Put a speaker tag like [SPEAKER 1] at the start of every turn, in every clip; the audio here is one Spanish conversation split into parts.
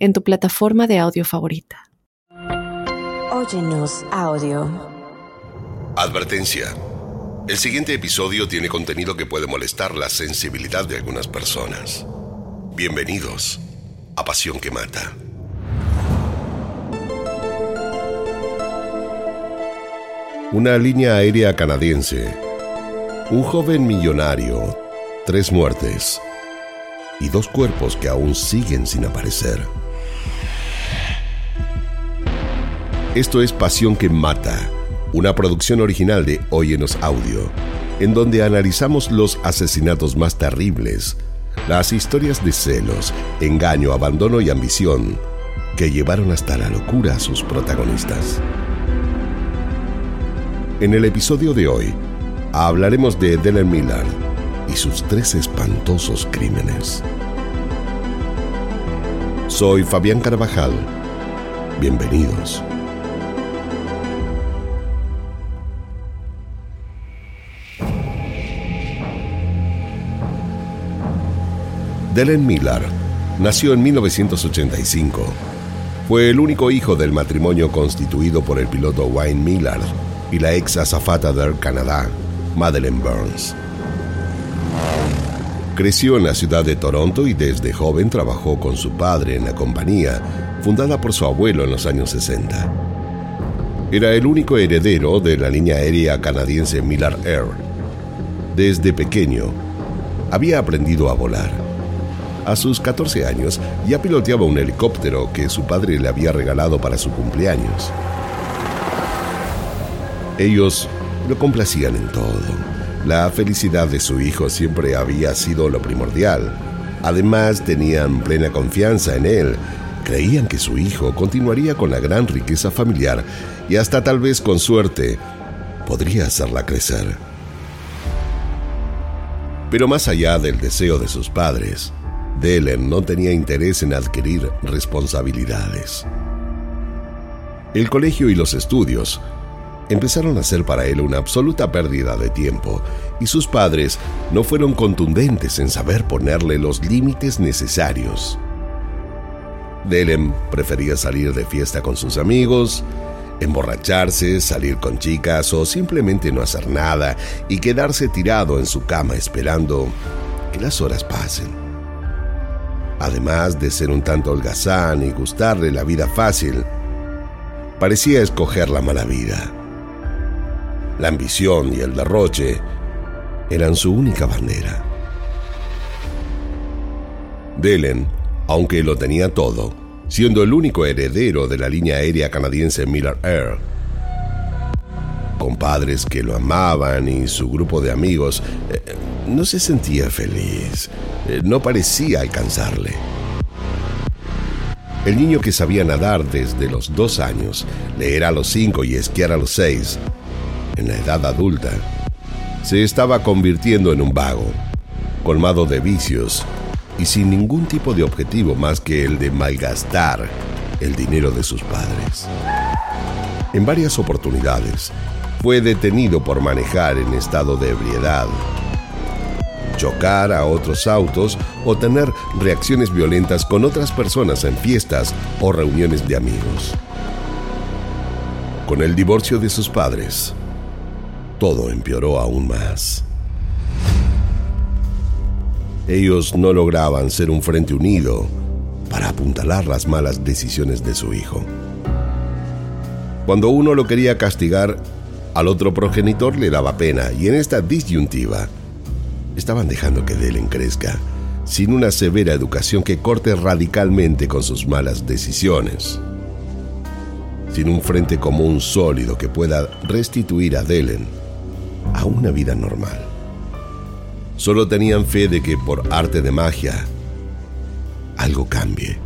[SPEAKER 1] en tu plataforma de audio favorita.
[SPEAKER 2] Óyenos audio.
[SPEAKER 3] Advertencia. El siguiente episodio tiene contenido que puede molestar la sensibilidad de algunas personas. Bienvenidos a Pasión que Mata. Una línea aérea canadiense. Un joven millonario. Tres muertes. Y dos cuerpos que aún siguen sin aparecer. Esto es Pasión que Mata, una producción original de Óyenos Audio, en donde analizamos los asesinatos más terribles, las historias de celos, engaño, abandono y ambición que llevaron hasta la locura a sus protagonistas. En el episodio de hoy hablaremos de Dylan Miller y sus tres espantosos crímenes. Soy Fabián Carvajal. Bienvenidos. Dellen Miller nació en 1985. Fue el único hijo del matrimonio constituido por el piloto Wayne Miller y la ex azafata de Air Canadá, Madeleine Burns. Creció en la ciudad de Toronto y desde joven trabajó con su padre en la compañía, fundada por su abuelo en los años 60. Era el único heredero de la línea aérea canadiense Miller Air. Desde pequeño, había aprendido a volar a sus 14 años ya piloteaba un helicóptero que su padre le había regalado para su cumpleaños. Ellos lo complacían en todo. La felicidad de su hijo siempre había sido lo primordial. Además, tenían plena confianza en él. Creían que su hijo continuaría con la gran riqueza familiar y hasta tal vez con suerte podría hacerla crecer. Pero más allá del deseo de sus padres, Dellen no tenía interés en adquirir responsabilidades. El colegio y los estudios empezaron a ser para él una absoluta pérdida de tiempo y sus padres no fueron contundentes en saber ponerle los límites necesarios. Dellen prefería salir de fiesta con sus amigos, emborracharse, salir con chicas o simplemente no hacer nada y quedarse tirado en su cama esperando que las horas pasen además de ser un tanto holgazán y gustarle la vida fácil, parecía escoger la mala vida. La ambición y el derroche eran su única bandera. Delen, aunque lo tenía todo, siendo el único heredero de la línea aérea canadiense Miller Air, con padres que lo amaban y su grupo de amigos, eh, no se sentía feliz. Eh, no parecía alcanzarle. El niño que sabía nadar desde los dos años, leer a los cinco y esquiar a los seis, en la edad adulta, se estaba convirtiendo en un vago, colmado de vicios y sin ningún tipo de objetivo más que el de malgastar el dinero de sus padres. En varias oportunidades, fue detenido por manejar en estado de ebriedad chocar a otros autos o tener reacciones violentas con otras personas en fiestas o reuniones de amigos. Con el divorcio de sus padres, todo empeoró aún más. Ellos no lograban ser un frente unido para apuntalar las malas decisiones de su hijo. Cuando uno lo quería castigar, al otro progenitor le daba pena y en esta disyuntiva estaban dejando que Delen crezca sin una severa educación que corte radicalmente con sus malas decisiones. Sin un frente común sólido que pueda restituir a Delen a una vida normal. Solo tenían fe de que por arte de magia algo cambie.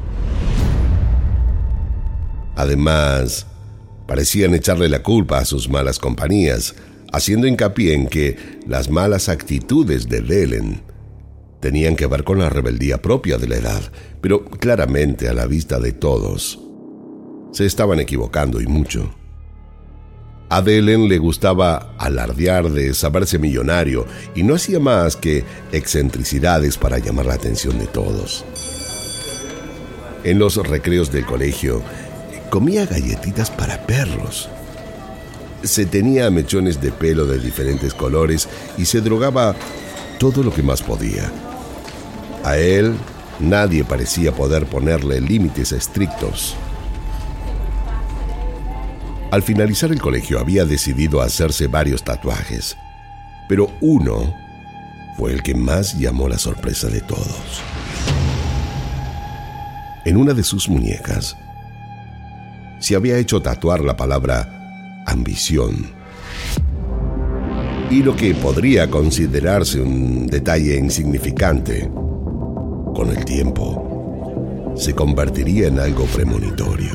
[SPEAKER 3] Además, parecían echarle la culpa a sus malas compañías, haciendo hincapié en que las malas actitudes de Delen tenían que ver con la rebeldía propia de la edad, pero claramente a la vista de todos, se estaban equivocando y mucho. A Delen le gustaba alardear de saberse millonario y no hacía más que excentricidades para llamar la atención de todos. En los recreos del colegio, comía galletitas para perros se tenía mechones de pelo de diferentes colores y se drogaba todo lo que más podía. A él nadie parecía poder ponerle límites estrictos. Al finalizar el colegio había decidido hacerse varios tatuajes, pero uno fue el que más llamó la sorpresa de todos. En una de sus muñecas se había hecho tatuar la palabra ambición. Y lo que podría considerarse un detalle insignificante, con el tiempo, se convertiría en algo premonitorio.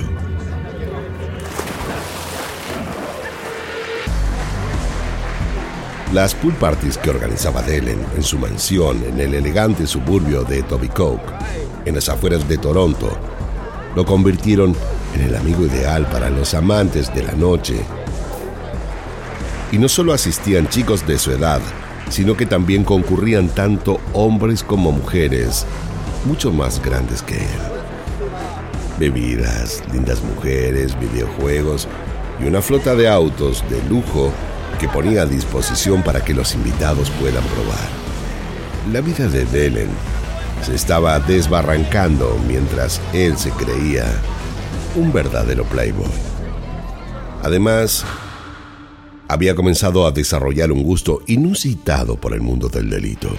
[SPEAKER 3] Las pool parties que organizaba Delen en su mansión en el elegante suburbio de Tobicoke, en las afueras de Toronto, lo convirtieron el amigo ideal para los amantes de la noche y no solo asistían chicos de su edad, sino que también concurrían tanto hombres como mujeres, mucho más grandes que él. Bebidas, lindas mujeres, videojuegos y una flota de autos de lujo que ponía a disposición para que los invitados puedan probar. La vida de Delen se estaba desbarrancando mientras él se creía un verdadero playboy. Además, había comenzado a desarrollar un gusto inusitado por el mundo del delito.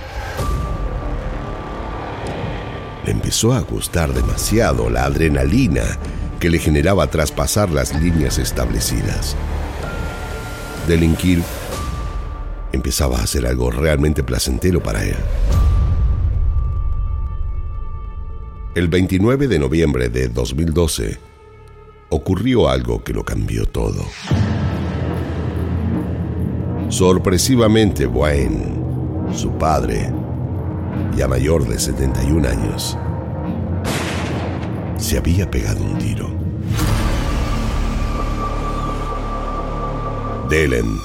[SPEAKER 3] Le empezó a gustar demasiado la adrenalina que le generaba traspasar las líneas establecidas. Delinquir empezaba a ser algo realmente placentero para él. El 29 de noviembre de 2012 ocurrió algo que lo cambió todo. Sorpresivamente, Wayne, su padre, ya mayor de 71 años, se había pegado un tiro. Delen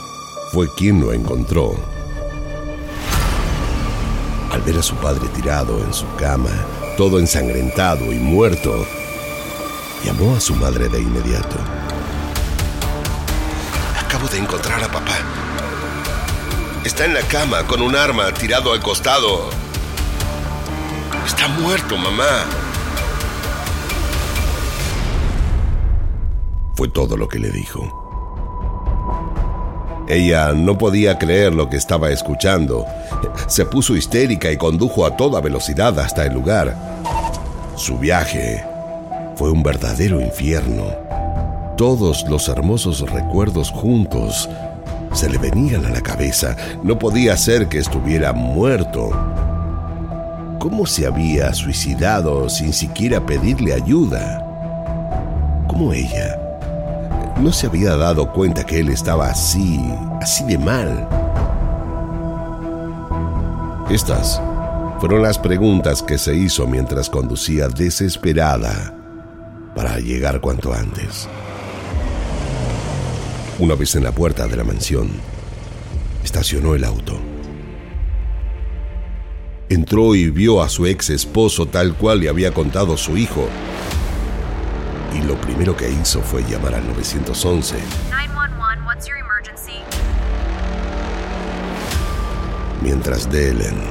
[SPEAKER 3] fue quien lo encontró. Al ver a su padre tirado en su cama, todo ensangrentado y muerto, llamó a su madre de inmediato.
[SPEAKER 2] Acabo de encontrar a papá. Está en la cama con un arma tirado al costado. Está muerto, mamá.
[SPEAKER 3] Fue todo lo que le dijo. Ella no podía creer lo que estaba escuchando. Se puso histérica y condujo a toda velocidad hasta el lugar. Su viaje fue un verdadero infierno. Todos los hermosos recuerdos juntos se le venían a la cabeza. No podía ser que estuviera muerto. ¿Cómo se había suicidado sin siquiera pedirle ayuda? ¿Cómo ella no se había dado cuenta que él estaba así, así de mal? Estas fueron las preguntas que se hizo mientras conducía desesperada para llegar cuanto antes. Una vez en la puerta de la mansión, estacionó el auto. Entró y vio a su ex esposo tal cual le había contado su hijo. Y lo primero que hizo fue llamar al 911. Mientras Delen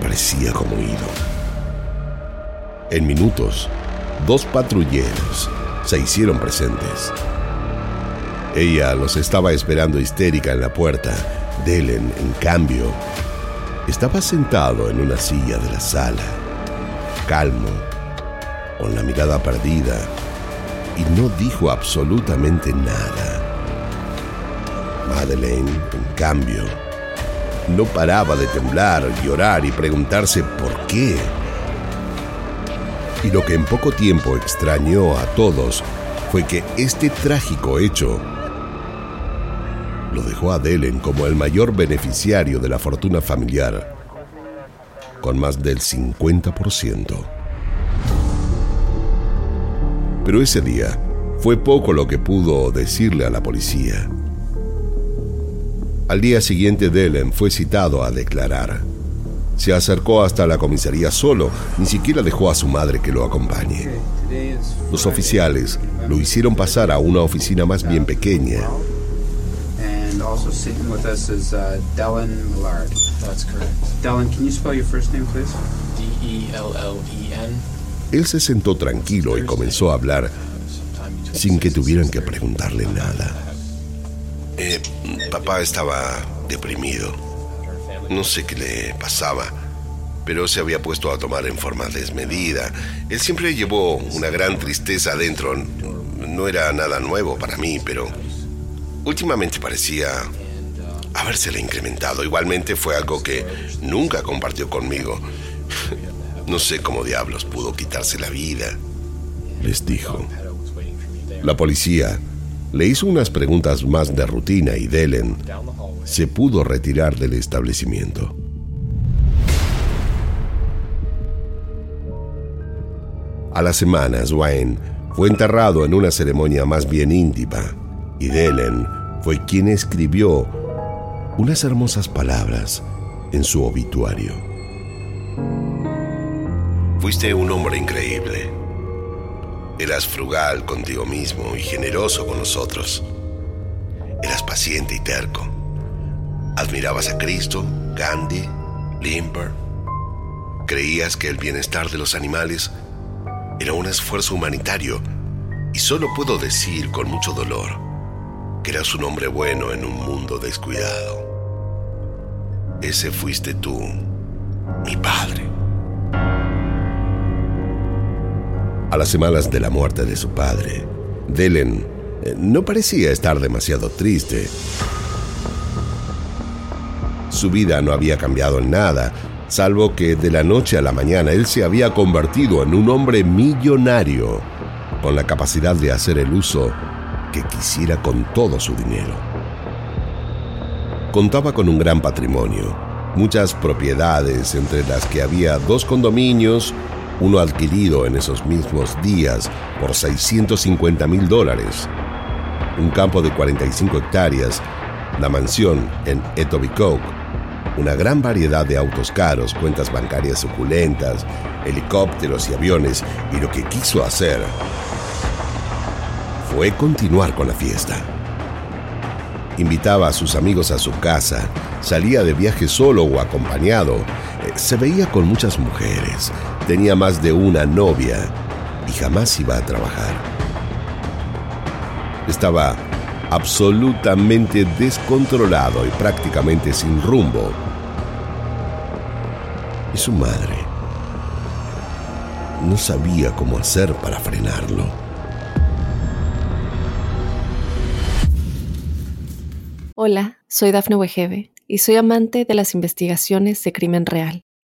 [SPEAKER 3] parecía como ido. En minutos, dos patrulleros se hicieron presentes. Ella los estaba esperando histérica en la puerta. Delen, en cambio, estaba sentado en una silla de la sala, calmo, con la mirada perdida, y no dijo absolutamente nada. Madeleine, en cambio, no paraba de temblar, llorar y preguntarse por qué. Y lo que en poco tiempo extrañó a todos fue que este trágico hecho lo dejó a Delen como el mayor beneficiario de la fortuna familiar, con más del 50%. Pero ese día fue poco lo que pudo decirle a la policía. Al día siguiente Delen fue citado a declarar. Se acercó hasta la comisaría solo, ni siquiera dejó a su madre que lo acompañe. Los oficiales lo hicieron pasar a una oficina más bien pequeña.
[SPEAKER 4] also sitting with us is uh, Dellen Millard. That's correct. Dellen, can you spell your first name, please?
[SPEAKER 5] D-E-L-L-E-N.
[SPEAKER 3] Él se sentó tranquilo y comenzó a hablar sin que tuvieran que preguntarle nada.
[SPEAKER 2] Eh, papá estaba deprimido. No sé qué le pasaba, pero se había puesto a tomar en forma desmedida. Él siempre llevó una gran tristeza adentro. No era nada nuevo para mí, pero últimamente parecía habérsela incrementado. Igualmente fue algo que nunca compartió conmigo. No sé cómo diablos pudo quitarse la vida.
[SPEAKER 3] Les dijo. La policía le hizo unas preguntas más de rutina y Delen se pudo retirar del establecimiento. A las semanas, Wayne fue enterrado en una ceremonia más bien íntima y Delen fue quien escribió unas hermosas palabras en su obituario.
[SPEAKER 2] Fuiste un hombre increíble. Eras frugal contigo mismo y generoso con nosotros. Eras paciente y terco. Admirabas a Cristo, Gandhi, Limper. Creías que el bienestar de los animales era un esfuerzo humanitario y solo puedo decir con mucho dolor que eras un hombre bueno en un mundo descuidado. Ese fuiste tú, mi padre.
[SPEAKER 3] A las semanas de la muerte de su padre, Delen eh, no parecía estar demasiado triste. Su vida no había cambiado en nada, salvo que de la noche a la mañana él se había convertido en un hombre millonario, con la capacidad de hacer el uso que quisiera con todo su dinero. Contaba con un gran patrimonio, muchas propiedades, entre las que había dos condominios, uno adquirido en esos mismos días por 650 mil dólares, un campo de 45 hectáreas, la mansión en Etobicoke, una gran variedad de autos caros, cuentas bancarias suculentas, helicópteros y aviones, y lo que quiso hacer fue continuar con la fiesta. Invitaba a sus amigos a su casa, salía de viaje solo o acompañado, eh, se veía con muchas mujeres, tenía más de una novia y jamás iba a trabajar. Estaba absolutamente descontrolado y prácticamente sin rumbo. Y su madre no sabía cómo hacer para frenarlo.
[SPEAKER 1] Hola, soy Dafne Wegebe y soy amante de las investigaciones de crimen real.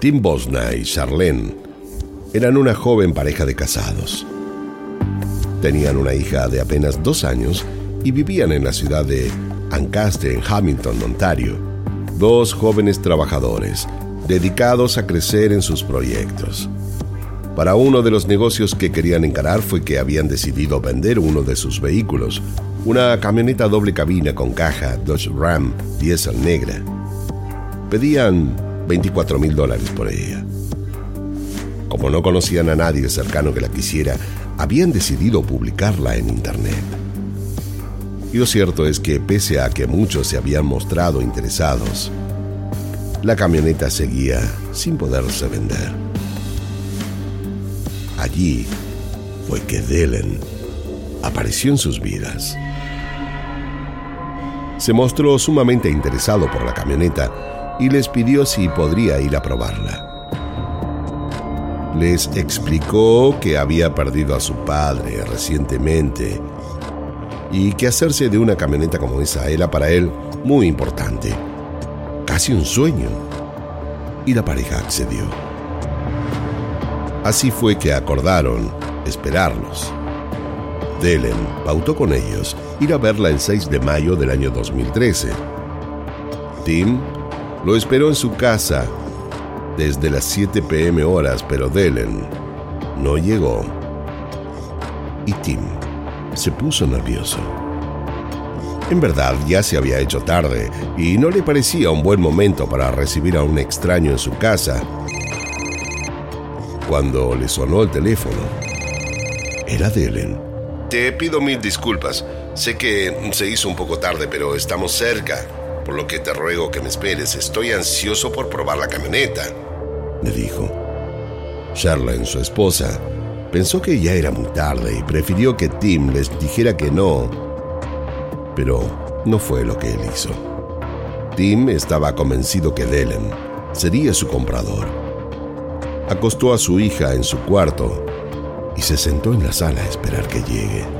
[SPEAKER 3] Tim Bosna y Charlene eran una joven pareja de casados. Tenían una hija de apenas dos años y vivían en la ciudad de Ancaster, en Hamilton, Ontario. Dos jóvenes trabajadores, dedicados a crecer en sus proyectos. Para uno de los negocios que querían encarar fue que habían decidido vender uno de sus vehículos, una camioneta doble cabina con caja Dodge Ram diesel negra. Pedían 24 mil dólares por ella. Como no conocían a nadie cercano que la quisiera, habían decidido publicarla en Internet. Y lo cierto es que pese a que muchos se habían mostrado interesados, la camioneta seguía sin poderse vender. Allí fue que Delen apareció en sus vidas. Se mostró sumamente interesado por la camioneta y les pidió si podría ir a probarla. Les explicó que había perdido a su padre recientemente y que hacerse de una camioneta como esa era para él muy importante, casi un sueño. Y la pareja accedió. Así fue que acordaron esperarlos. Delen pautó con ellos ir a verla el 6 de mayo del año 2013. Tim lo esperó en su casa desde las 7 pm horas, pero Delen no llegó. Y Tim se puso nervioso. En verdad ya se había hecho tarde y no le parecía un buen momento para recibir a un extraño en su casa. Cuando le sonó el teléfono, era Delen. Te pido mil disculpas. Sé que se hizo un poco tarde, pero estamos cerca, por lo que te ruego que me esperes. Estoy ansioso por probar la camioneta, le dijo. Charlotte, su esposa, Pensó que ya era muy tarde y prefirió que Tim les dijera que no, pero no fue lo que él hizo. Tim estaba convencido que Delen sería su comprador. Acostó a su hija en su cuarto y se sentó en la sala a esperar que llegue.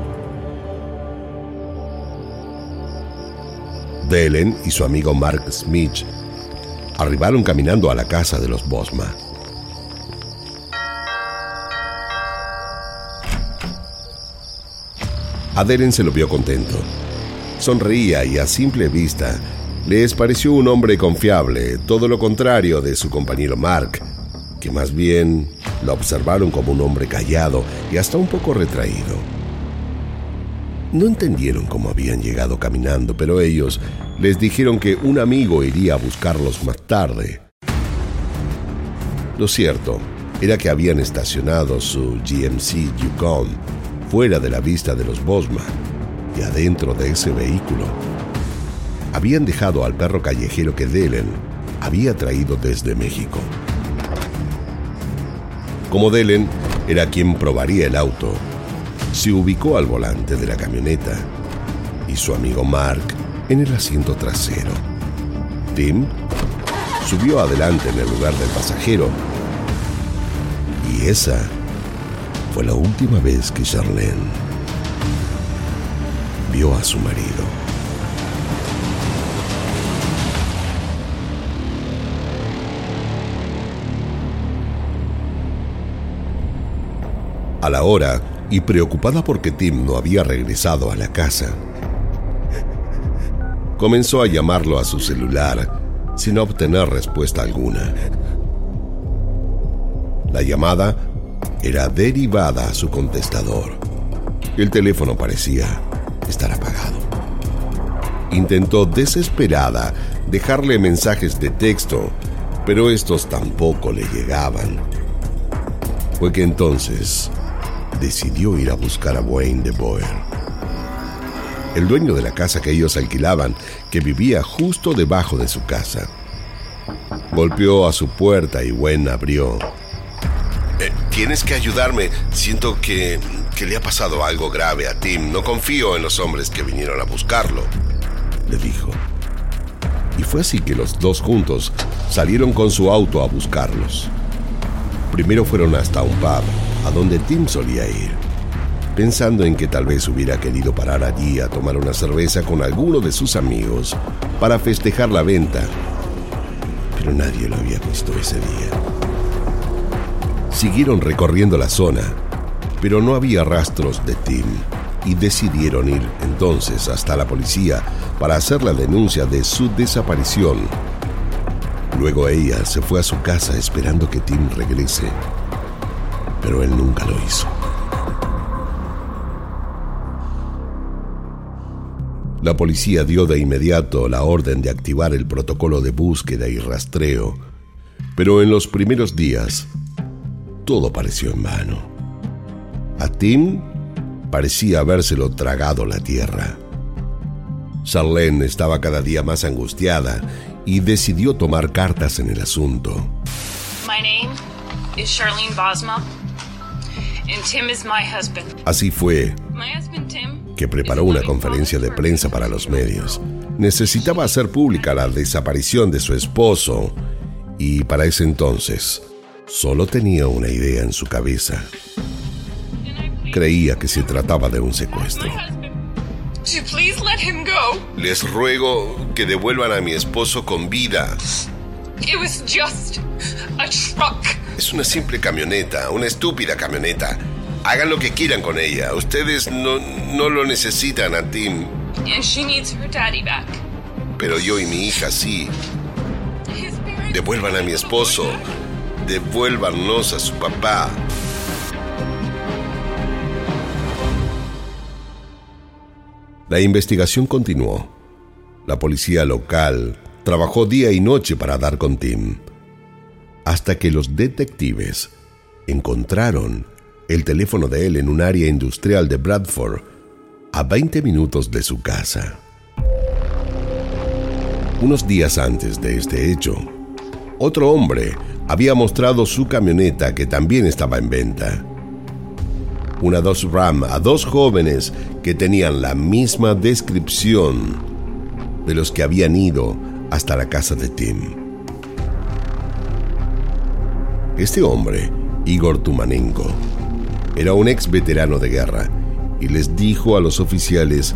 [SPEAKER 3] Delen y su amigo Mark Smith arribaron caminando a la casa de los Bosma. Adelen se lo vio contento. Sonreía y a simple vista les pareció un hombre confiable, todo lo contrario de su compañero Mark, que más bien lo observaron como un hombre callado y hasta un poco retraído. No entendieron cómo habían llegado caminando, pero ellos les dijeron que un amigo iría a buscarlos más tarde. Lo cierto era que habían estacionado su GMC Yukon fuera de la vista de los Bosma y adentro de ese vehículo habían dejado al perro callejero que Delen había traído desde México. Como Delen era quien probaría el auto, se ubicó al volante de la camioneta y su amigo Mark en el asiento trasero. Tim subió adelante en el lugar del pasajero y esa fue la última vez que Charlene vio a su marido. A la hora, y preocupada porque Tim no había regresado a la casa, comenzó a llamarlo a su celular sin obtener respuesta alguna. La llamada era derivada a su contestador. El teléfono parecía estar apagado. Intentó desesperada dejarle mensajes de texto, pero estos tampoco le llegaban. Fue que entonces decidió ir a buscar a Wayne de Boer, el dueño de la casa que ellos alquilaban, que vivía justo debajo de su casa. Golpeó a su puerta y Wayne abrió Tienes que ayudarme. Siento que, que le ha pasado algo grave a Tim. No confío en los hombres que vinieron a buscarlo, le dijo. Y fue así que los dos juntos salieron con su auto a buscarlos. Primero fueron hasta un pub, a donde Tim solía ir, pensando en que tal vez hubiera querido parar allí a tomar una cerveza con alguno de sus amigos para festejar la venta. Pero nadie lo había visto ese día. Siguieron recorriendo la zona, pero no había rastros de Tim y decidieron ir entonces hasta la policía para hacer la denuncia de su desaparición. Luego ella se fue a su casa esperando que Tim regrese, pero él nunca lo hizo. La policía dio de inmediato la orden de activar el protocolo de búsqueda y rastreo, pero en los primeros días todo pareció en vano. A Tim parecía habérselo tragado la tierra. Charlene estaba cada día más angustiada y decidió tomar cartas en el asunto.
[SPEAKER 6] Charlene Bosma,
[SPEAKER 3] Así fue que preparó una conferencia de prensa para los medios. Necesitaba hacer pública la desaparición de su esposo y para ese entonces solo tenía una idea en su cabeza. Creía que se trataba de un secuestro.
[SPEAKER 2] Les ruego que devuelvan a mi esposo con vida. Es una simple camioneta, una estúpida camioneta. Hagan lo que quieran con ella. Ustedes no, no lo necesitan a Tim. Pero yo y mi hija sí. Devuelvan a mi esposo. Devuélvanos a su papá.
[SPEAKER 3] La investigación continuó. La policía local trabajó día y noche para dar con Tim, hasta que los detectives encontraron el teléfono de él en un área industrial de Bradford, a 20 minutos de su casa. Unos días antes de este hecho, otro hombre había mostrado su camioneta que también estaba en venta. Una Dodge Ram a dos jóvenes que tenían la misma descripción de los que habían ido hasta la casa de Tim. Este hombre, Igor Tumanenko, era un ex veterano de guerra y les dijo a los oficiales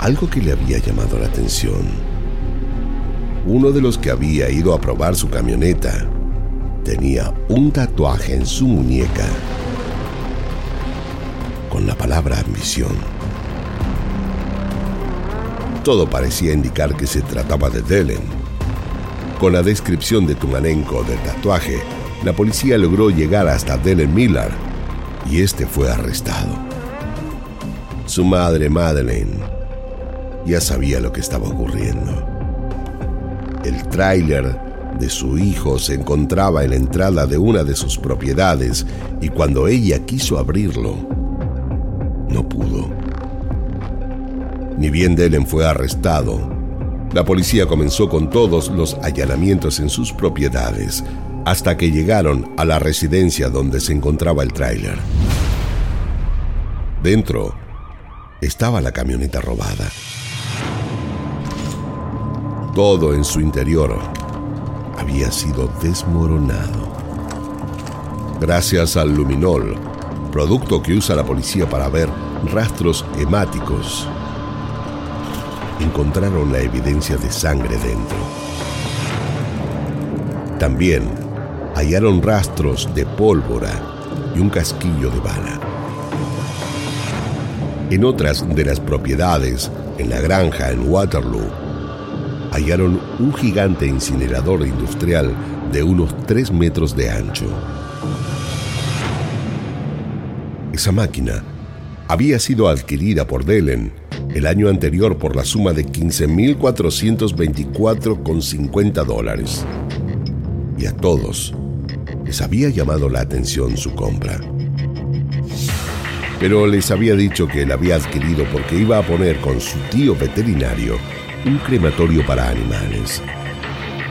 [SPEAKER 3] algo que le había llamado la atención. Uno de los que había ido a probar su camioneta tenía un tatuaje en su muñeca con la palabra ambición. Todo parecía indicar que se trataba de Delen. Con la descripción de Tumanenko del tatuaje, la policía logró llegar hasta Delen Miller y este fue arrestado. Su madre, Madeleine, ya sabía lo que estaba ocurriendo. El tráiler de su hijo se encontraba en la entrada de una de sus propiedades y cuando ella quiso abrirlo, no pudo. Ni bien Delen fue arrestado, la policía comenzó con todos los allanamientos en sus propiedades hasta que llegaron a la residencia donde se encontraba el tráiler. Dentro estaba la camioneta robada. Todo en su interior había sido desmoronado. Gracias al luminol, producto que usa la policía para ver rastros hemáticos, encontraron la evidencia de sangre dentro. También hallaron rastros de pólvora y un casquillo de bala. En otras de las propiedades, en la granja en Waterloo, hallaron un gigante incinerador industrial de unos 3 metros de ancho. Esa máquina había sido adquirida por Delen el año anterior por la suma de 15.424,50 dólares. Y a todos les había llamado la atención su compra. Pero les había dicho que la había adquirido porque iba a poner con su tío veterinario un crematorio para animales.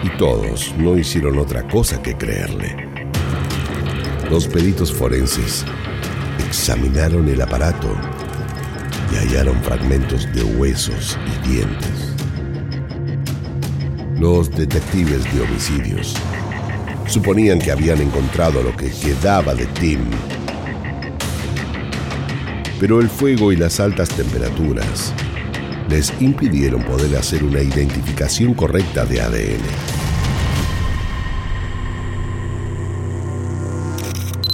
[SPEAKER 3] Y todos no hicieron otra cosa que creerle. Los peritos forenses examinaron el aparato y hallaron fragmentos de huesos y dientes. Los detectives de homicidios suponían que habían encontrado lo que quedaba de Tim. Pero el fuego y las altas temperaturas les impidieron poder hacer una identificación correcta de ADN.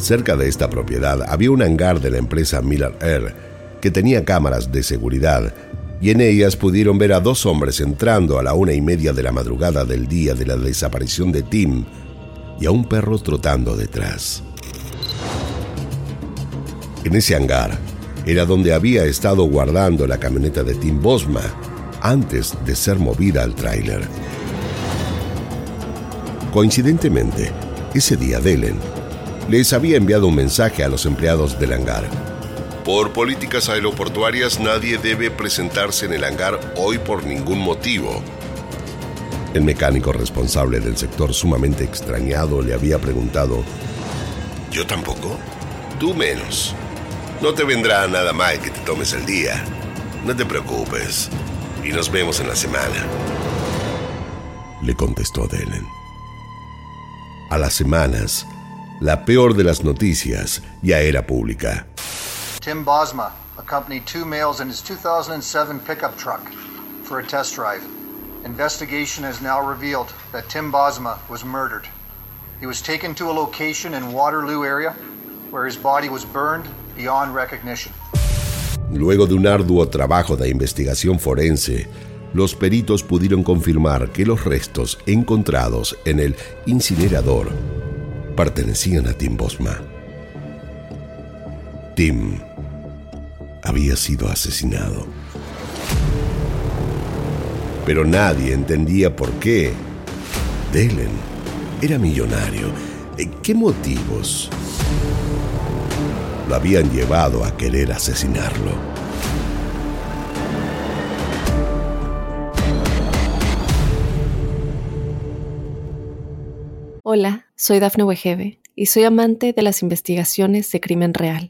[SPEAKER 3] Cerca de esta propiedad había un hangar de la empresa Miller Air que tenía cámaras de seguridad y en ellas pudieron ver a dos hombres entrando a la una y media de la madrugada del día de la desaparición de Tim y a un perro trotando detrás. En ese hangar era donde había estado guardando la camioneta de Tim Bosma antes de ser movida al tráiler. Coincidentemente, ese día Delen les había enviado un mensaje a los empleados del hangar. Por políticas aeroportuarias nadie debe presentarse en el hangar hoy por ningún motivo. El mecánico responsable del sector sumamente extrañado le había preguntado, ¿Yo tampoco?
[SPEAKER 2] tú menos. No te vendrá nada mal que te tomes el día. No te preocupes. Y nos vemos en la semana.
[SPEAKER 3] Le contestó Delen. A las semanas, la peor de las noticias ya era pública.
[SPEAKER 6] Tim Bosma accompanied two males in his 2007 pickup truck for a test drive. Investigation has now revealed that Tim Bosma was murdered. He was taken to a location in Waterloo area where his body was burned beyond recognition.
[SPEAKER 3] Luego de un arduo trabajo de investigación forense, los peritos pudieron confirmar que los restos encontrados en el incinerador pertenecían a Tim Bosma. Tim había sido asesinado. Pero nadie entendía por qué. Delen era millonario. ¿Qué motivos lo habían llevado a querer asesinarlo?
[SPEAKER 1] Hola, soy Dafne Wegebe y soy amante de las investigaciones de crimen real.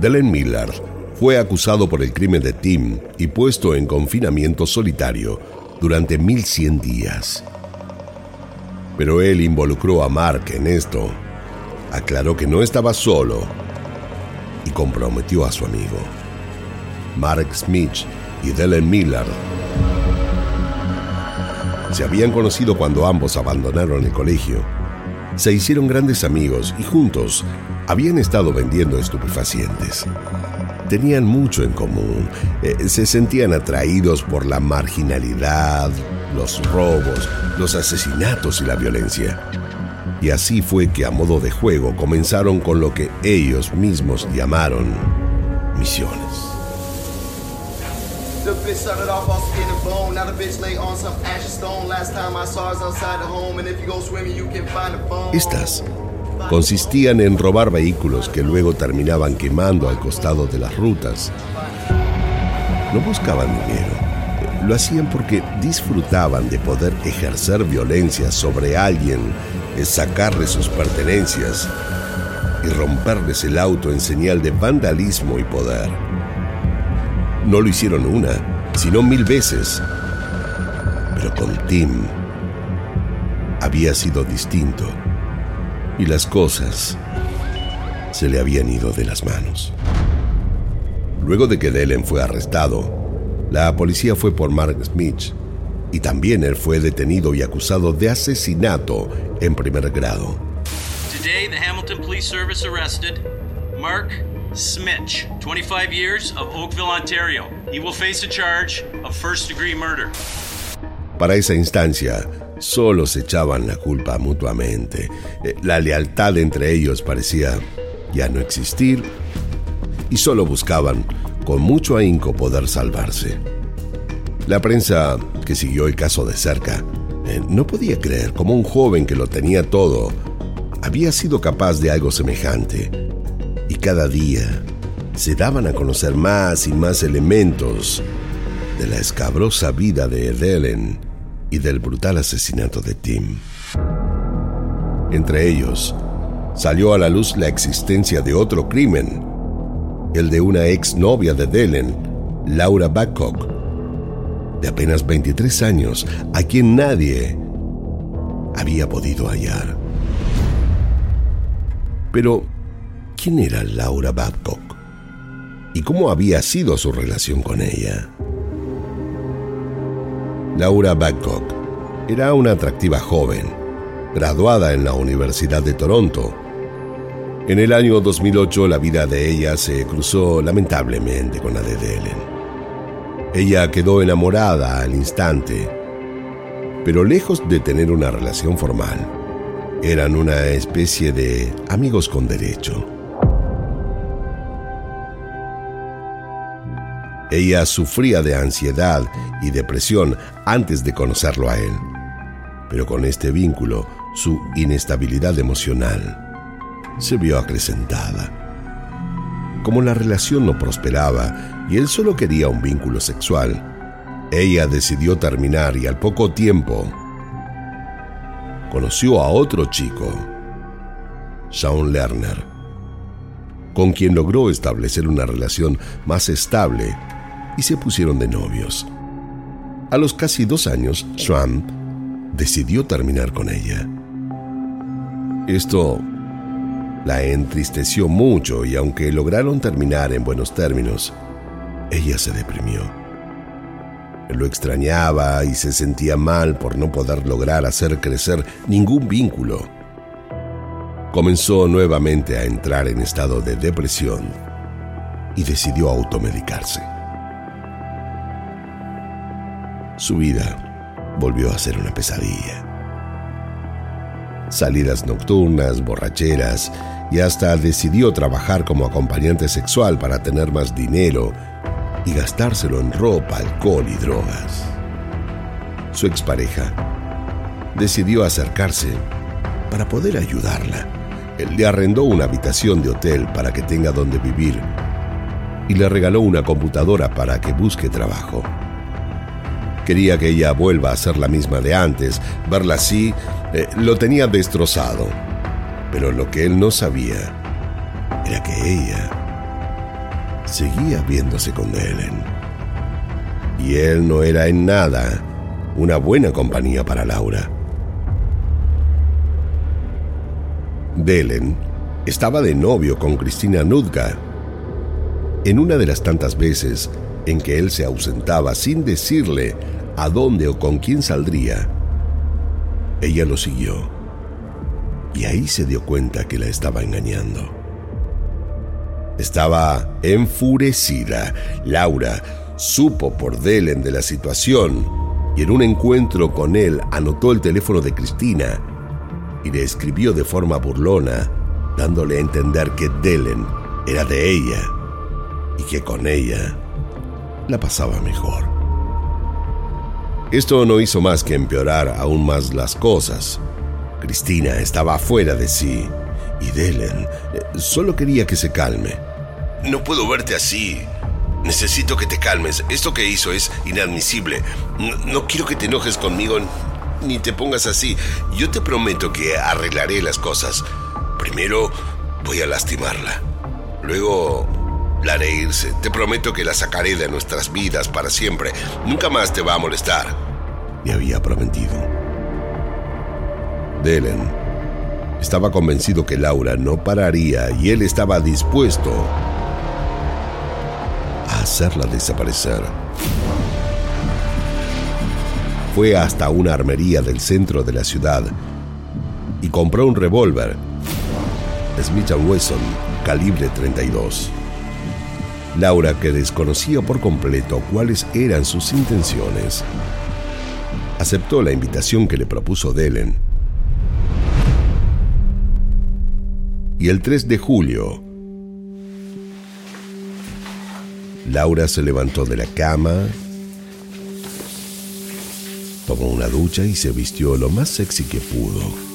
[SPEAKER 3] Delen Miller fue acusado por el crimen de Tim y puesto en confinamiento solitario durante 1100 días. Pero él involucró a Mark en esto, aclaró que no estaba solo y comprometió a su amigo. Mark Smith y Delen Miller se habían conocido cuando ambos abandonaron el colegio. Se hicieron grandes amigos y juntos habían estado vendiendo estupefacientes. Tenían mucho en común. Eh, se sentían atraídos por la marginalidad, los robos, los asesinatos y la violencia. Y así fue que a modo de juego comenzaron con lo que ellos mismos llamaron misiones. Estas consistían en robar vehículos que luego terminaban quemando al costado de las rutas. No buscaban dinero, lo hacían porque disfrutaban de poder ejercer violencia sobre alguien, sacarle sus pertenencias y romperles el auto en señal de vandalismo y poder. No lo hicieron una, sino mil veces. Pero con Tim había sido distinto y las cosas se le habían ido de las manos. Luego de que Delen fue arrestado, la policía fue por Mark Smith y también él fue detenido y acusado de asesinato en primer grado.
[SPEAKER 7] Today, the Hamilton Police Service arrested Mark Smitch, 25 years, of Oakville, Ontario. He will face a charge of first degree murder.
[SPEAKER 3] Para esa instancia, solo se echaban la culpa mutuamente. Eh, la lealtad entre ellos parecía ya no existir y solo buscaban con mucho ahínco poder salvarse. La prensa que siguió el caso de cerca eh, no podía creer cómo un joven que lo tenía todo había sido capaz de algo semejante y cada día se daban a conocer más y más elementos de la escabrosa vida de Edelen y del brutal asesinato de Tim. Entre ellos, salió a la luz la existencia de otro crimen, el de una ex novia de Delen, Laura Babcock, de apenas 23 años, a quien nadie había podido hallar. Pero, ¿Quién era Laura Babcock? ¿Y cómo había sido su relación con ella? Laura Babcock era una atractiva joven, graduada en la Universidad de Toronto. En el año 2008 la vida de ella se cruzó lamentablemente con la de Delen. Ella quedó enamorada al instante, pero lejos de tener una relación formal, eran una especie de amigos con derecho. Ella sufría de ansiedad y depresión antes de conocerlo a él. Pero con este vínculo, su inestabilidad emocional se vio acrecentada. Como la relación no prosperaba y él solo quería un vínculo sexual, ella decidió terminar y al poco tiempo conoció a otro chico, Sean Lerner, con quien logró establecer una relación más estable y se pusieron de novios. A los casi dos años, Sean decidió terminar con ella. Esto la entristeció mucho y aunque lograron terminar en buenos términos, ella se deprimió. Lo extrañaba y se sentía mal por no poder lograr hacer crecer ningún vínculo. Comenzó nuevamente a entrar en estado de depresión y decidió automedicarse. Su vida volvió a ser una pesadilla. Salidas nocturnas, borracheras y hasta decidió trabajar como acompañante sexual para tener más dinero y gastárselo en ropa, alcohol y drogas. Su expareja decidió acercarse para poder ayudarla. Él le arrendó una habitación de hotel para que tenga donde vivir y le regaló una computadora para que busque trabajo. Quería que ella vuelva a ser la misma de antes. Verla así eh, lo tenía destrozado. Pero lo que él no sabía era que ella seguía viéndose con Ellen. Y él no era en nada una buena compañía para Laura. Delen estaba de novio con Cristina Nudga. En una de las tantas veces en que él se ausentaba sin decirle a dónde o con quién saldría, ella lo siguió y ahí se dio cuenta que la estaba engañando. Estaba enfurecida. Laura supo por Delen de la situación y en un encuentro con él anotó el teléfono de Cristina y le escribió de forma burlona, dándole a entender que Delen era de ella y que con ella la pasaba mejor. Esto no hizo más que empeorar aún más las cosas. Cristina estaba fuera de sí y Delen eh, solo quería que se calme.
[SPEAKER 2] No puedo verte así. Necesito que te calmes. Esto que hizo es inadmisible. No, quiero que te enojes conmigo ni te pongas así. Yo te prometo que arreglaré las cosas. Primero voy a lastimarla. Luego la haré irse. Te prometo que la sacaré de nuestras vidas para siempre. Nunca más te va a molestar.
[SPEAKER 3] Me había prometido. Delen estaba convencido que Laura no pararía y él estaba dispuesto a hacerla desaparecer. Fue hasta una armería del centro de la ciudad y compró un revólver Smith Wesson calibre 32. Laura, que desconocía por completo cuáles eran sus intenciones, aceptó la invitación que le propuso Delen. Y el 3 de julio, Laura se levantó de la cama, tomó una ducha y se vistió lo más sexy que pudo.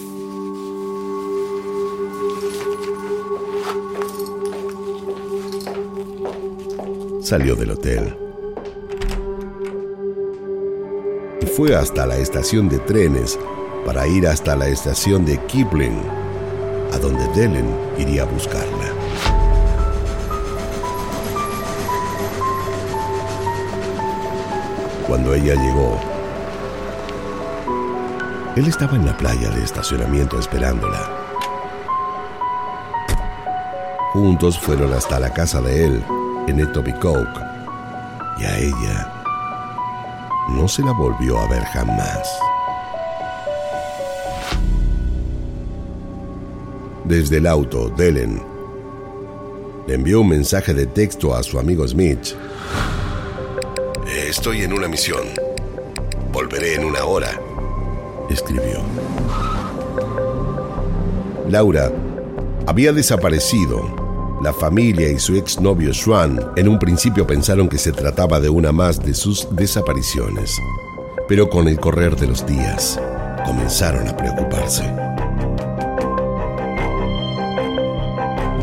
[SPEAKER 3] Salió del hotel. Y fue hasta la estación de trenes para ir hasta la estación de Kipling, a donde Delen iría a buscarla. Cuando ella llegó, él estaba en la playa de estacionamiento esperándola. Juntos fueron hasta la casa de él en Etobicoke y a ella no se la volvió a ver jamás. Desde el auto, Delen le envió un mensaje de texto a su amigo Smith.
[SPEAKER 2] Estoy en una misión. Volveré en una hora, escribió.
[SPEAKER 3] Laura había desaparecido La familia y su exnovio Swan en un principio pensaron que se trataba de una más de sus desapariciones, pero con el correr de los días comenzaron a preocuparse.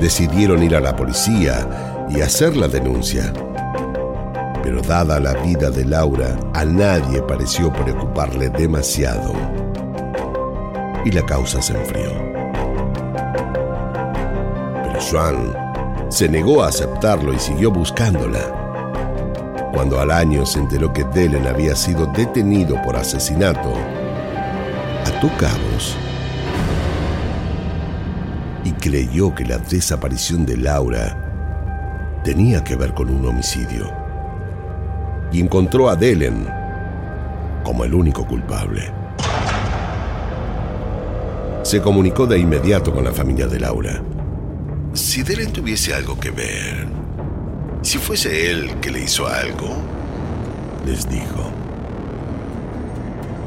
[SPEAKER 3] Decidieron ir a la policía y hacer la denuncia, pero dada la vida de Laura, a nadie pareció preocuparle demasiado y la causa se enfrió. Pero Swan se negó a aceptarlo y siguió buscándola. Cuando al año se enteró que Delen había sido detenido por asesinato, ató cabos y creyó que la desaparición de Laura tenía que ver con un homicidio. Y encontró a Delen como el único culpable. Se comunicó de inmediato con la familia de Laura.
[SPEAKER 2] Si Delen tuviese algo que ver, si fuese él que le hizo algo,
[SPEAKER 3] les dijo.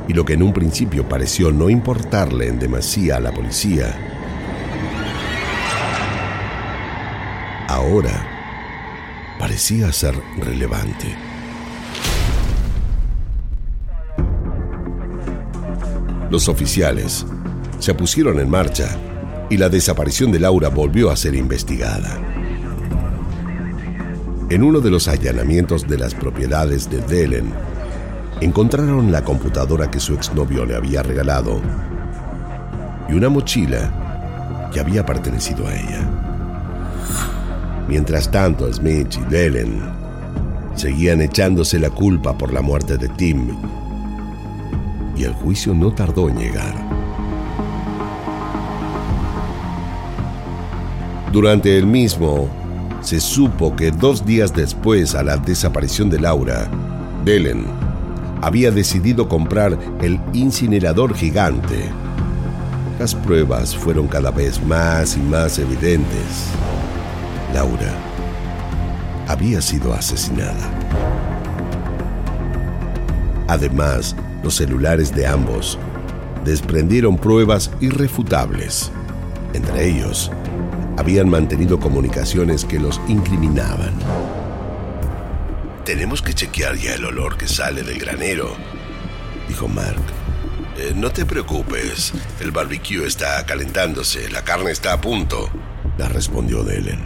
[SPEAKER 3] Y lo que en un principio pareció no importarle en demasía a la policía, ahora parecía ser relevante. Los oficiales se pusieron en marcha y la desaparición de Laura volvió a ser investigada. En uno de los allanamientos de las propiedades de Delen, encontraron la computadora que su exnovio le había regalado y una mochila que había pertenecido a ella. Mientras tanto, Smith y Delen seguían echándose la culpa por la muerte de Tim y el juicio no tardó en llegar. Durante el mismo, se supo que dos días después a la desaparición de Laura, Delen había decidido comprar el incinerador gigante. Las pruebas fueron cada vez más y más evidentes. Laura había sido asesinada. Además, los celulares de ambos desprendieron pruebas irrefutables, entre ellos habían mantenido comunicaciones que los incriminaban.
[SPEAKER 2] Tenemos que chequear ya el olor que sale del granero, dijo Mark. Eh, no te preocupes, el barbecue está calentándose, la carne está a punto,
[SPEAKER 3] la respondió Delen.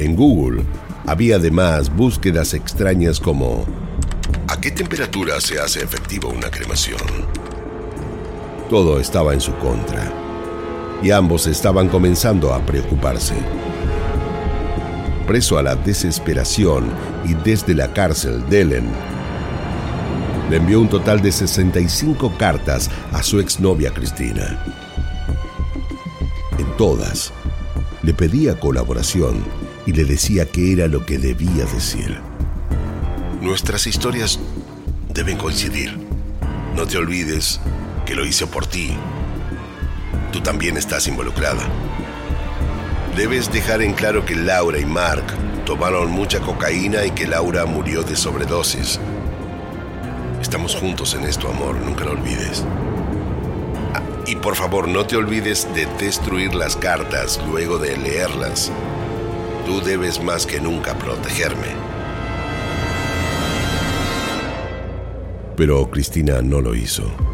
[SPEAKER 3] En Google había además búsquedas extrañas como
[SPEAKER 2] ¿A qué temperatura se hace efectivo una cremación?
[SPEAKER 3] Todo estaba en su contra y ambos estaban comenzando a preocuparse. Preso a la desesperación y desde la cárcel, Delen le envió un total de 65 cartas a su exnovia Cristina. En todas, le pedía colaboración y le decía que era lo que debía decir.
[SPEAKER 2] Nuestras historias deben coincidir. No te olvides que lo hice por ti tú también estás involucrada. Debes dejar en claro que Laura y Mark tomaron mucha cocaína y que Laura murió de sobredosis. Estamos juntos en esto, amor, nunca lo olvides. Ah, y por favor, no te olvides de destruir las cartas luego de leerlas. Tú debes más que nunca protegerme.
[SPEAKER 3] Pero Cristina no lo hizo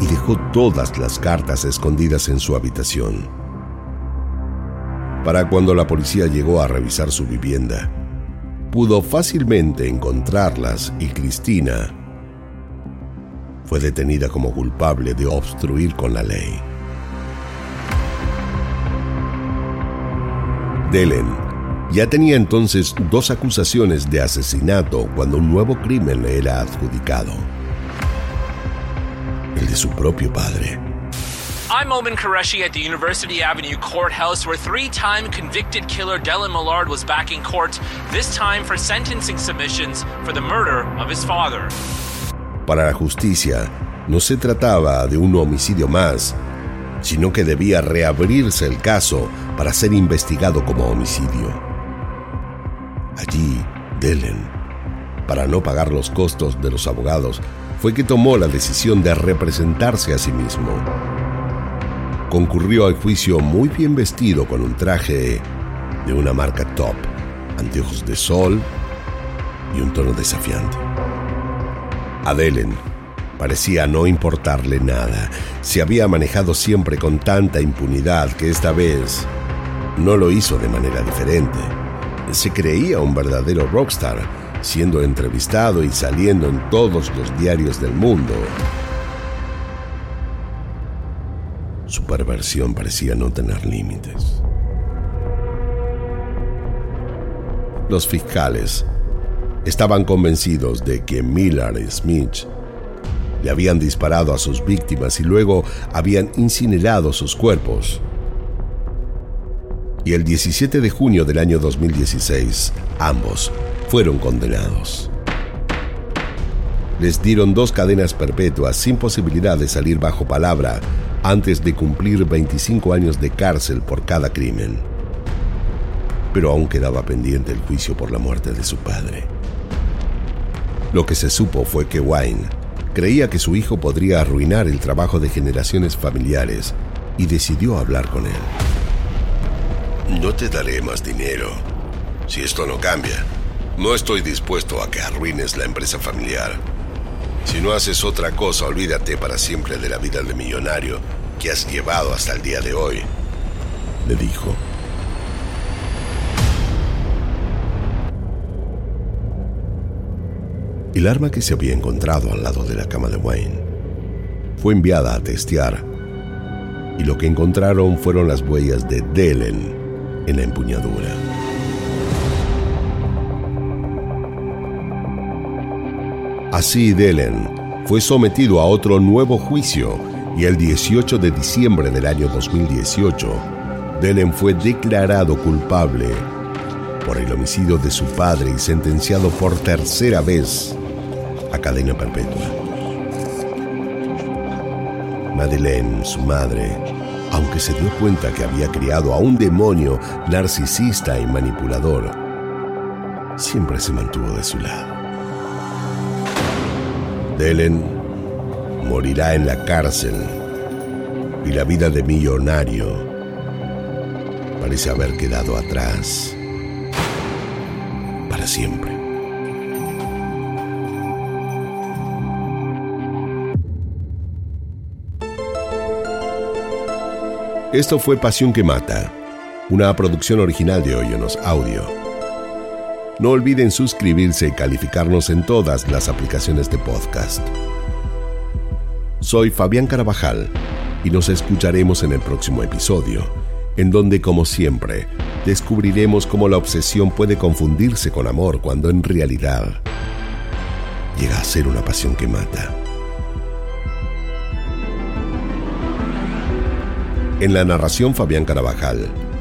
[SPEAKER 3] y dejó todas las cartas escondidas en su habitación. Para cuando la policía llegó a revisar su vivienda, pudo fácilmente encontrarlas y Cristina fue detenida como culpable de obstruir con la ley. Delen ya tenía entonces dos acusaciones de asesinato cuando un nuevo crimen le era adjudicado el de su propio padre.
[SPEAKER 8] I'm Omen Qureshi at the University Avenue Courthouse, where three time convicted killer Dylan Millard was back in court, this time for sentencing submissions for the murder of his father.
[SPEAKER 3] Para la justicia, no se trataba de un homicidio más, sino que debía reabrirse el caso para ser investigado como homicidio. Allí, Dylan, para no pagar los costos de los abogados, fue que tomó la decisión de representarse a sí mismo. concurrió al juicio muy bien vestido con un traje de una marca top, anteojos de sol y un tono desafiante. Adelen parecía no importarle nada. Se había manejado siempre con tanta impunidad que esta vez no lo hizo de manera diferente. Se creía un verdadero rockstar, siendo entrevistado y saliendo en todos los diarios del mundo. Su perversión parecía no tener límites. Los fiscales estaban convencidos de que Miller y Smith le habían disparado a sus víctimas y luego habían incinerado sus cuerpos. Y el 17 de junio del año 2016, ambos fueron condenados. Les dieron dos cadenas perpetuas sin posibilidad de salir bajo palabra antes de cumplir 25 años de cárcel por cada crimen. Pero aún quedaba pendiente el juicio por la muerte de su padre. Lo que se supo fue que Wayne creía que su hijo podría arruinar el trabajo de generaciones familiares y decidió hablar con él.
[SPEAKER 2] No te daré más dinero si esto no cambia. No estoy dispuesto a que arruines la empresa familiar. Si no haces otra cosa, olvídate para siempre de la vida de millonario que has llevado hasta el día de hoy, le dijo.
[SPEAKER 3] El arma que se había encontrado al lado de la cama de Wayne fue enviada a testear y lo que encontraron fueron las huellas de Delen en la empuñadura. Así Delen fue sometido a otro nuevo juicio y el 18 de diciembre del año 2018, Delen fue declarado culpable por el homicidio de su padre y sentenciado por tercera vez a cadena perpetua. Madeleine, su madre, aunque se dio cuenta que había criado a un demonio narcisista y manipulador, siempre se mantuvo de su lado. Delen morirá en la cárcel y la vida de millonario parece haber quedado atrás para siempre. Esto fue Pasión que Mata, una producción original de Oyonos Audio. No olviden suscribirse y calificarnos en todas las aplicaciones de podcast. Soy Fabián Carabajal y nos escucharemos en el próximo episodio, en donde, como siempre, descubriremos cómo la obsesión puede confundirse con amor cuando en realidad llega a ser una pasión que mata. En la narración Fabián Carabajal,